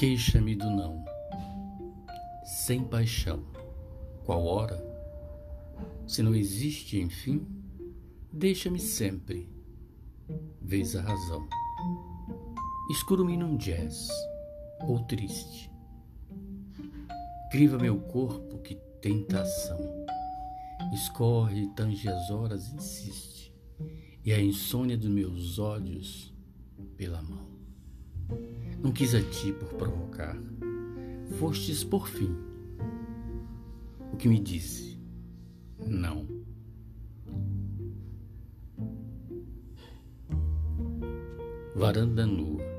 Queixa-me do não, sem paixão, qual hora? Se não existe, enfim, deixa-me sempre, vês a razão. Escuro-me num jazz, ou triste. Criva meu corpo, que tentação. Escorre, tange as horas, insiste, e a insônia dos meus olhos pela mão. Não quis a ti por provocar, fostes por fim. O que me disse, não. Varanda nua.